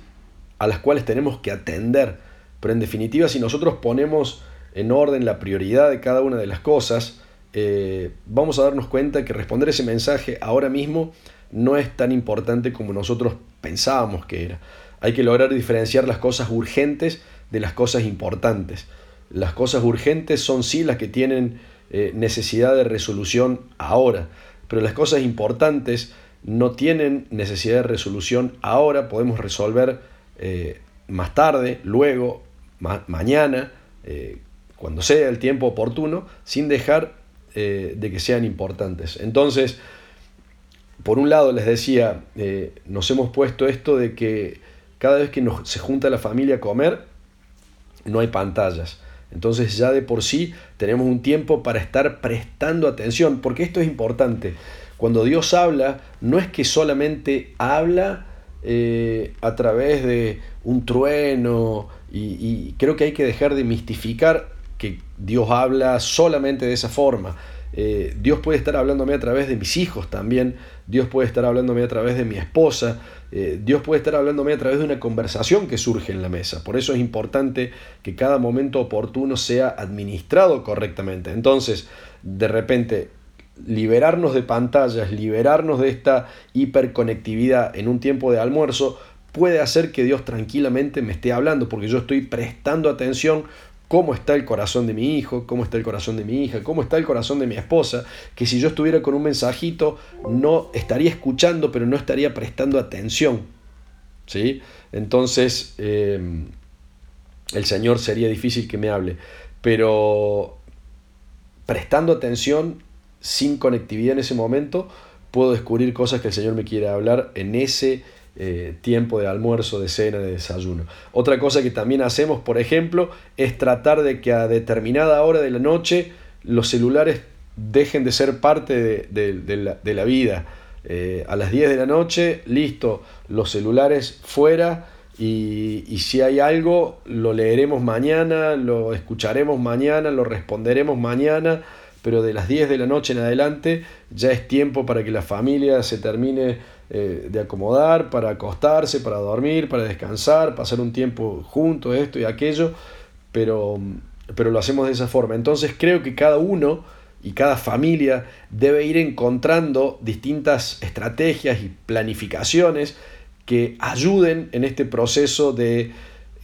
a las cuales tenemos que atender, pero en definitiva si nosotros ponemos en orden la prioridad de cada una de las cosas, eh, vamos a darnos cuenta que responder ese mensaje ahora mismo no es tan importante como nosotros pensábamos que era. Hay que lograr diferenciar las cosas urgentes de las cosas importantes. Las cosas urgentes son sí las que tienen eh, necesidad de resolución ahora, pero las cosas importantes no tienen necesidad de resolución ahora, podemos resolver eh, más tarde, luego, mañana, eh, cuando sea el tiempo oportuno, sin dejar eh, de que sean importantes. Entonces, por un lado les decía, nos hemos puesto esto de que cada vez que nos, se junta la familia a comer, no hay pantallas. Entonces ya de por sí tenemos un tiempo para estar prestando atención, porque esto es importante. Cuando Dios habla, no es que solamente habla eh, a través de un trueno, y, creo que hay que dejar de mistificar que Dios habla solamente de esa forma. Eh, Dios puede estar hablándome a través de mis hijos también, Dios puede estar hablándome a través de mi esposa, eh, Dios puede estar hablándome a través de una conversación que surge en la mesa. Por eso es importante que cada momento oportuno sea administrado correctamente. Entonces, de repente, liberarnos de pantallas, liberarnos de esta hiperconectividad en un tiempo de almuerzo, puede hacer que Dios tranquilamente me esté hablando, porque yo estoy prestando atención cómo está el corazón de mi hijo, cómo está el corazón de mi hija, cómo está el corazón de mi esposa, que si yo estuviera con un mensajito no estaría escuchando, pero no estaría prestando atención. ¿sí? Entonces, em, el Señor sería difícil que me hable, pero prestando atención sin conectividad en ese momento, puedo descubrir cosas que el Señor me quiere hablar en ese eh, tiempo de almuerzo, de cena, de desayuno. Otra cosa que también hacemos, por ejemplo, es tratar de que a determinada hora de la noche los celulares dejen de ser parte de, la, vida. Eh, a las 10 de la noche, listo, los celulares fuera Y, y, si hay algo, lo leeremos mañana, lo escucharemos mañana, lo responderemos mañana, pero de las 10 de la noche en adelante ya es tiempo para que la familia se termine eh, de acomodar, para acostarse, para dormir, para descansar, pasar un tiempo juntos, esto y aquello, pero, pero lo hacemos de esa forma. Entonces creo que cada uno y cada familia debe ir encontrando distintas estrategias y planificaciones que ayuden en este proceso de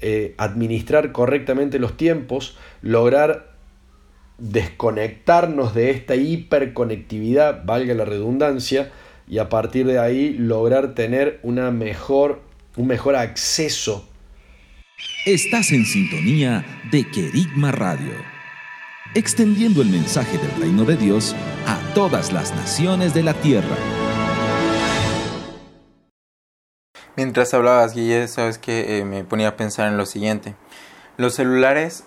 eh, administrar correctamente los tiempos, lograr desconectarnos de esta hiperconectividad, valga la redundancia, y a partir de ahí lograr tener una mejor, un mejor acceso. Estás en sintonía de Querigma Radio, extendiendo el mensaje del reino de Dios a todas las naciones de la tierra. Mientras hablabas, Guille, sabes que eh, me ponía a pensar en lo siguiente. Los celulares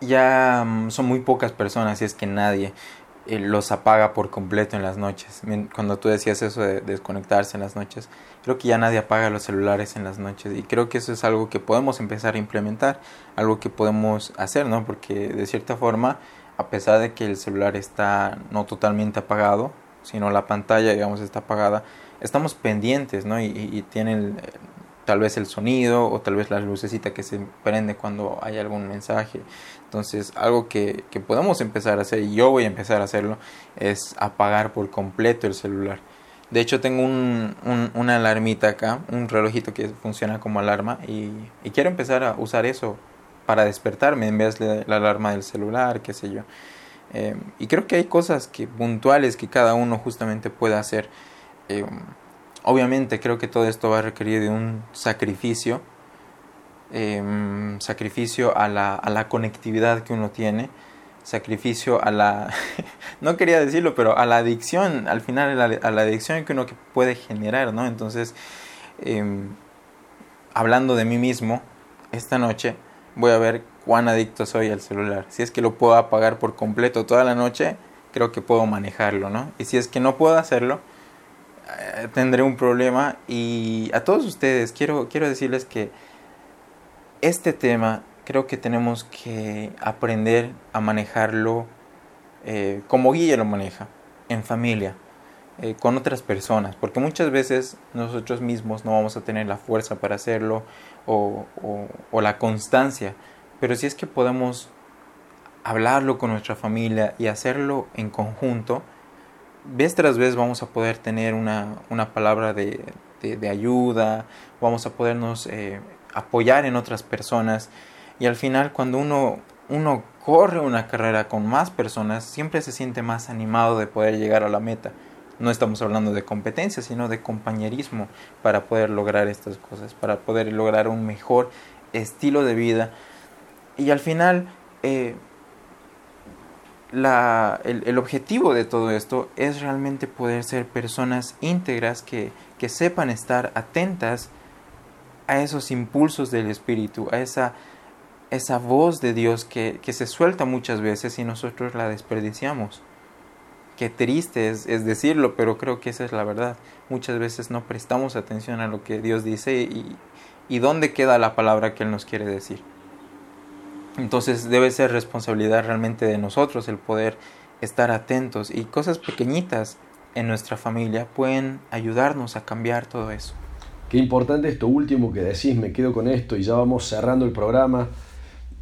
ya mm, son muy pocas personas, y es que nadie eh, los apaga por completo en las noches. Cuando tú decías eso de desconectarse en las noches, creo que ya nadie apaga los celulares en las noches y creo que eso es algo que podemos empezar a implementar, algo que podemos hacer, ¿no? Porque de cierta forma, a pesar de que el celular está no totalmente apagado, sino la pantalla, digamos, está apagada, estamos pendientes, ¿no? Y, y tienen tal vez el sonido o tal vez la lucecita que se prende cuando hay algún mensaje. Entonces, algo que, que podemos empezar a hacer, y yo voy a empezar a hacerlo, es apagar por completo el celular. De hecho, tengo un, una alarmita acá, un relojito que funciona como alarma, y, quiero empezar a usar eso para despertarme en vez de la alarma del celular, qué sé yo. Eh, y creo que hay cosas que, puntuales que cada uno justamente puede hacer. Eh, Obviamente creo que todo esto va a requerir de un sacrificio, em, sacrificio a la, a la conectividad que uno tiene, sacrificio a la, no quería decirlo, pero a la adicción, al final a la, adicción que uno puede generar, ¿no? Entonces, em, hablando de mí mismo, esta noche voy a ver cuán adicto soy al celular. Si es que lo puedo apagar por completo toda la noche, creo que puedo manejarlo, ¿no? Y si es que no puedo hacerlo, eh, tendré un problema. Y a todos ustedes quiero, quiero decirles que este tema creo que tenemos que aprender a manejarlo eh, como Guille lo maneja, en familia, eh, con otras personas, porque muchas veces nosotros mismos no vamos a tener la fuerza para hacerlo o, o la constancia, pero si es que podemos hablarlo con nuestra familia y hacerlo en conjunto, vez tras vez vamos a poder tener una, una palabra de, de, ayuda, vamos a podernos eh, apoyar en otras personas y al final cuando uno, uno corre una carrera con más personas siempre se siente más animado de poder llegar a la meta. No estamos hablando de competencia, sino de compañerismo para poder lograr estas cosas, para poder lograr un mejor estilo de vida. Y al final, eh, la, el, objetivo de todo esto es realmente poder ser personas íntegras que, que sepan estar atentas a esos impulsos del Espíritu, a esa, esa voz de Dios que, que, se suelta muchas veces y nosotros la desperdiciamos. Qué triste es, es, decirlo, pero creo que esa es la verdad. Muchas veces no prestamos atención a lo que Dios dice y, y dónde queda la palabra que Él nos quiere decir. Entonces debe ser responsabilidad realmente de nosotros el poder estar atentos y cosas pequeñitas en nuestra familia pueden ayudarnos a cambiar todo eso. Qué importante esto último que decís, me quedo con esto y ya vamos cerrando el programa,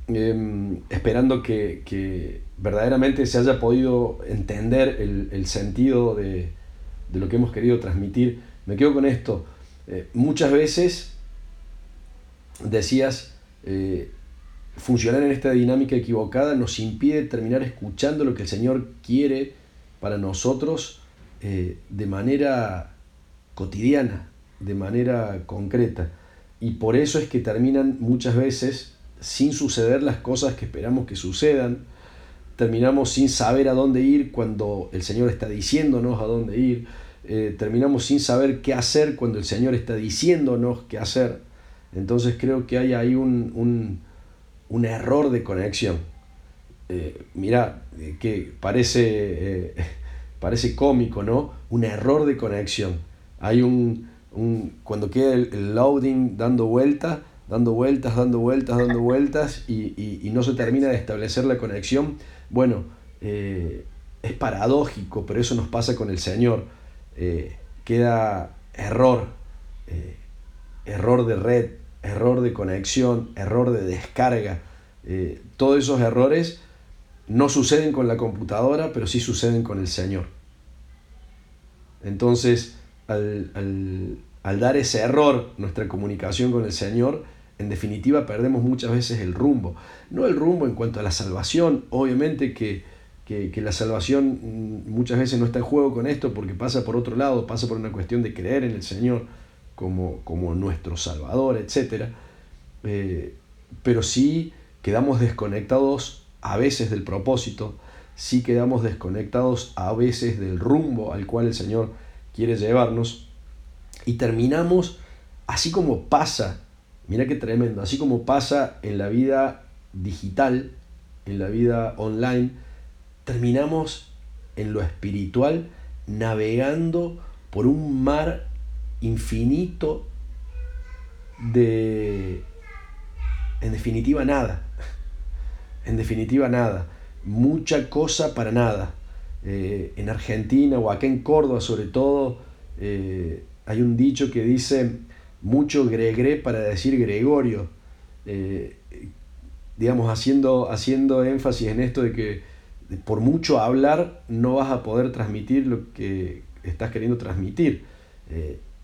em, esperando que, verdaderamente se haya podido entender el, sentido de, lo que hemos querido transmitir. Me quedo con esto. Eh, muchas veces decías, eh, funcionar en esta dinámica equivocada nos impide terminar escuchando lo que el Señor quiere para nosotros eh, de manera cotidiana, de manera concreta. Y por eso es que terminan muchas veces sin suceder las cosas que esperamos que sucedan. Terminamos sin saber a dónde ir cuando el Señor está diciéndonos a dónde ir. Eh, terminamos sin saber qué hacer cuando el Señor está diciéndonos qué hacer. Entonces creo que hay ahí un un error de conexión. Eh, mira, eh, que parece, eh, parece cómico, ¿no? Un error de conexión. Hay un, cuando queda el, loading dando vueltas, dando vueltas, dando vueltas, dando vueltas y, no se termina de establecer la conexión, bueno, eh, es paradójico, pero eso nos pasa con el Señor. Queda error, error de red, error de conexión, error de descarga. todos esos errores no suceden con la computadora, pero sí suceden con el Señor. Entonces, al, dar ese error, nuestra comunicación con el Señor, en definitiva perdemos muchas veces el rumbo. No el rumbo en cuanto a la salvación, obviamente que, la salvación mm, muchas veces no está en juego con esto porque pasa por otro lado, pasa por una cuestión de creer en el Señor como, como nuestro Salvador, etc. Eh, pero sí quedamos desconectados a veces del propósito, sí quedamos desconectados a veces del rumbo al cual el Señor quiere llevarnos y terminamos así como pasa, mira qué tremendo, así como pasa en la vida digital, en la vida online, terminamos en lo espiritual navegando por un mar infinito de, en definitiva, nada. En definitiva, nada. Mucha cosa para nada. Eh, en Argentina o acá en Córdoba sobre todo, eh, hay un dicho que dice mucho gregre para decir Gregorio. Eh, digamos, haciendo, haciendo énfasis en esto de que por mucho hablar no vas a poder transmitir lo que estás queriendo transmitir.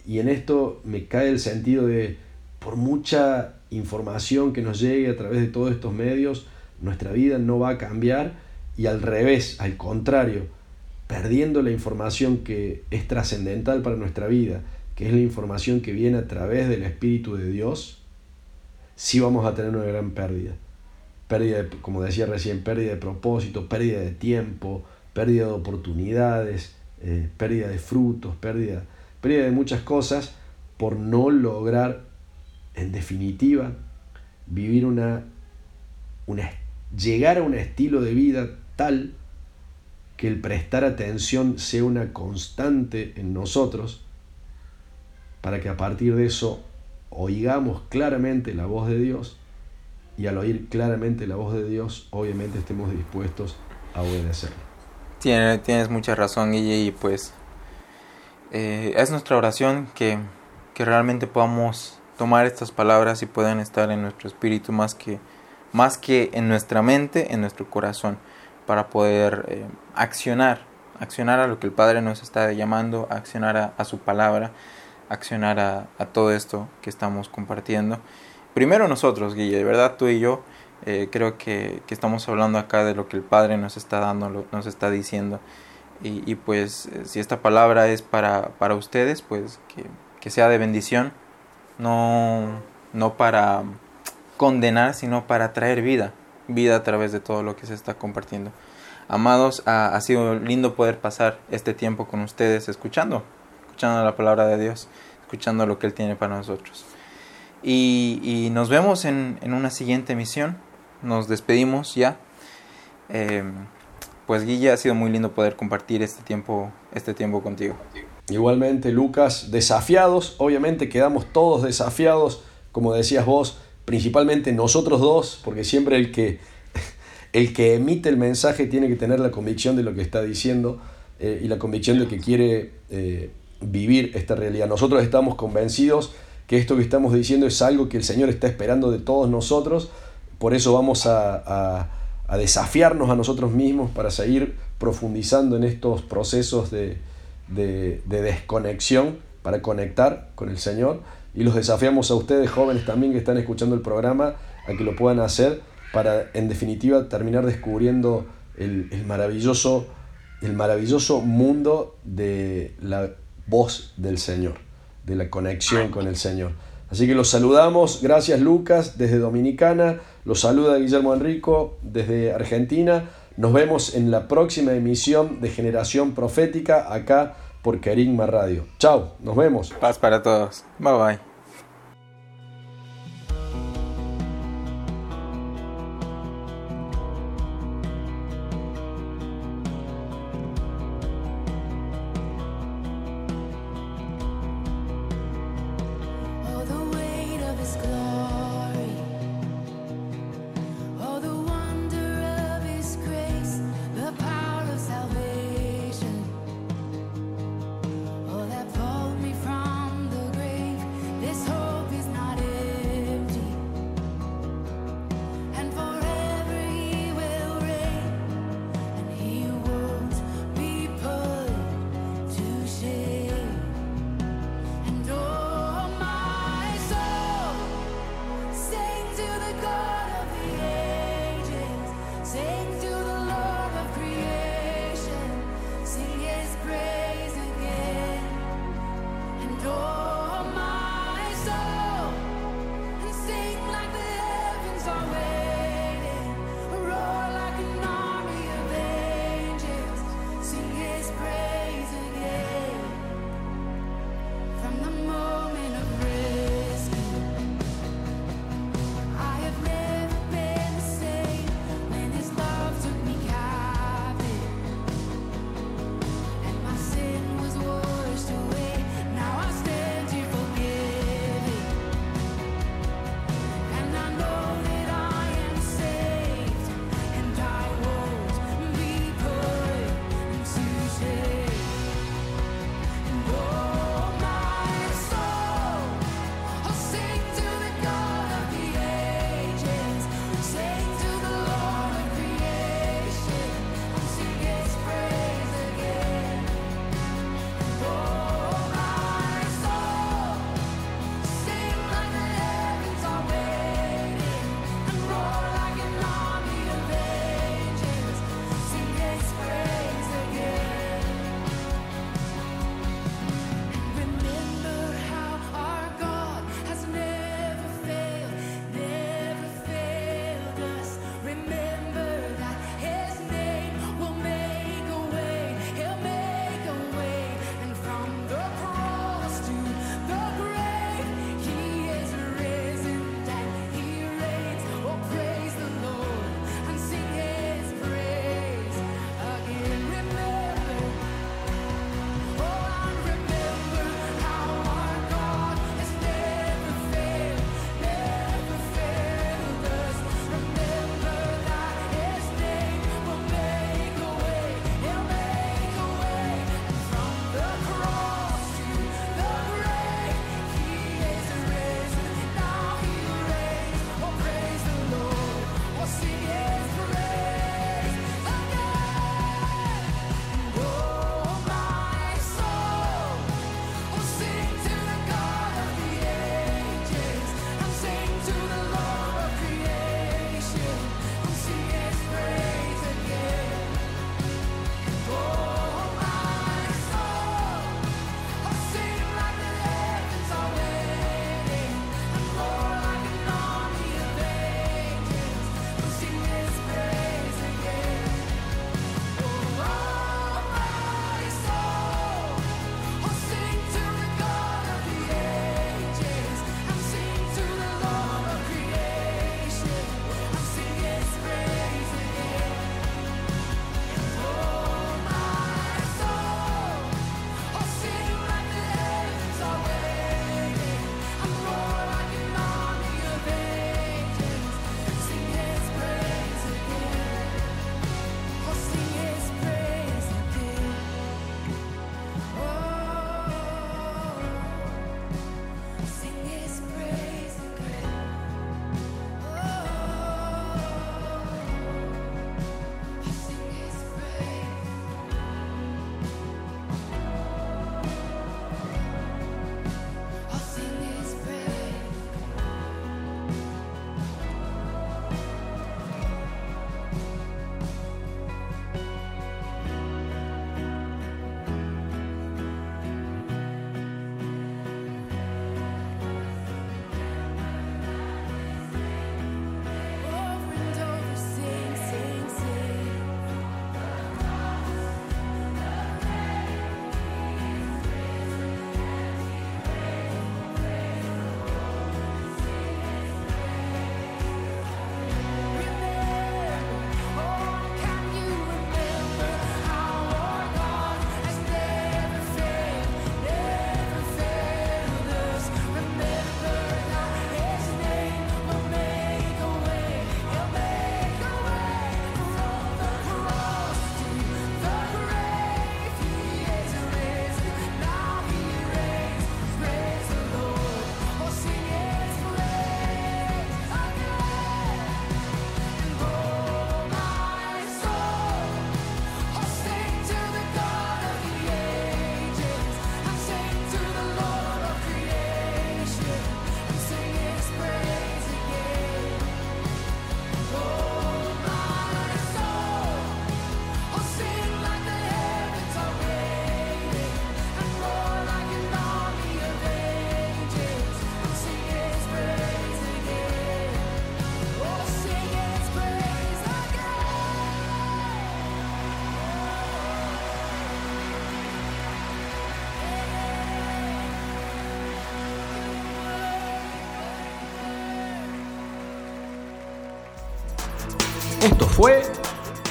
Y en esto me cae el sentido de, por mucha información que nos llegue a través de todos estos medios, nuestra vida no va a cambiar y al revés, al contrario, perdiendo la información que es trascendental para nuestra vida, que es la información que viene a través del Espíritu de Dios, sí vamos a tener una gran pérdida. Pérdida, como decía recién, pérdida de propósito, pérdida de tiempo, pérdida de oportunidades, eh, pérdida de frutos, pérdida, pérdida de muchas cosas por no lograr, en definitiva, vivir una, una llegar a un estilo de vida tal que el prestar atención sea una constante en nosotros, para que a partir de eso oigamos claramente la voz de Dios y al oír claramente la voz de Dios, obviamente estemos dispuestos a obedecerlo. Tienes, tienes mucha razón, Guille, y pues eh, es nuestra oración que, que realmente podamos tomar estas palabras y puedan estar en nuestro espíritu más que más que en nuestra mente, en nuestro corazón, para poder eh, accionar, accionar a lo que el Padre nos está llamando, accionar a, su palabra, accionar a, todo esto que estamos compartiendo. Primero nosotros, Guille, de verdad tú y yo, eh, creo que, estamos hablando acá de lo que el Padre nos está dando, nos está diciendo. Y, pues eh, si esta palabra es para, para ustedes, pues que, que sea de bendición, no, no para condenar, sino para traer vida, vida a través de todo lo que se está compartiendo. Amados, ha, sido lindo poder pasar este tiempo con ustedes escuchando, escuchando la palabra de Dios, escuchando lo que Él tiene para nosotros. Y, nos vemos en, una siguiente emisión. Nos despedimos ya. Em, pues Guille, ha sido muy lindo poder compartir este tiempo, este tiempo contigo. Igualmente, Lucas, desafiados, obviamente quedamos todos desafiados, como decías vos, principalmente nosotros dos, porque siempre el que, el que emite el mensaje tiene que tener la convicción de lo que está diciendo eh, y la convicción de que quiere eh, vivir esta realidad. Nosotros estamos convencidos que esto que estamos diciendo es algo que el Señor está esperando de todos nosotros, por eso vamos a, desafiarnos a nosotros mismos para seguir profundizando en estos procesos de, de desconexión, para conectar con el Señor. Y los desafiamos a ustedes jóvenes también que están escuchando el programa a que lo puedan hacer para en definitiva terminar descubriendo el, maravilloso, el maravilloso mundo de la voz del Señor, de la conexión con el Señor. Así que los saludamos, gracias Lucas desde Dominicana, los saluda Guillermo Enrico desde Argentina. Nos vemos en la próxima emisión de Generación Profética acá por Kerigma Radio. Chao, nos vemos. Paz para todos. Bye bye.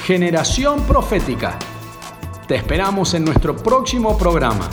Generación Profética. Te esperamos en nuestro próximo programa.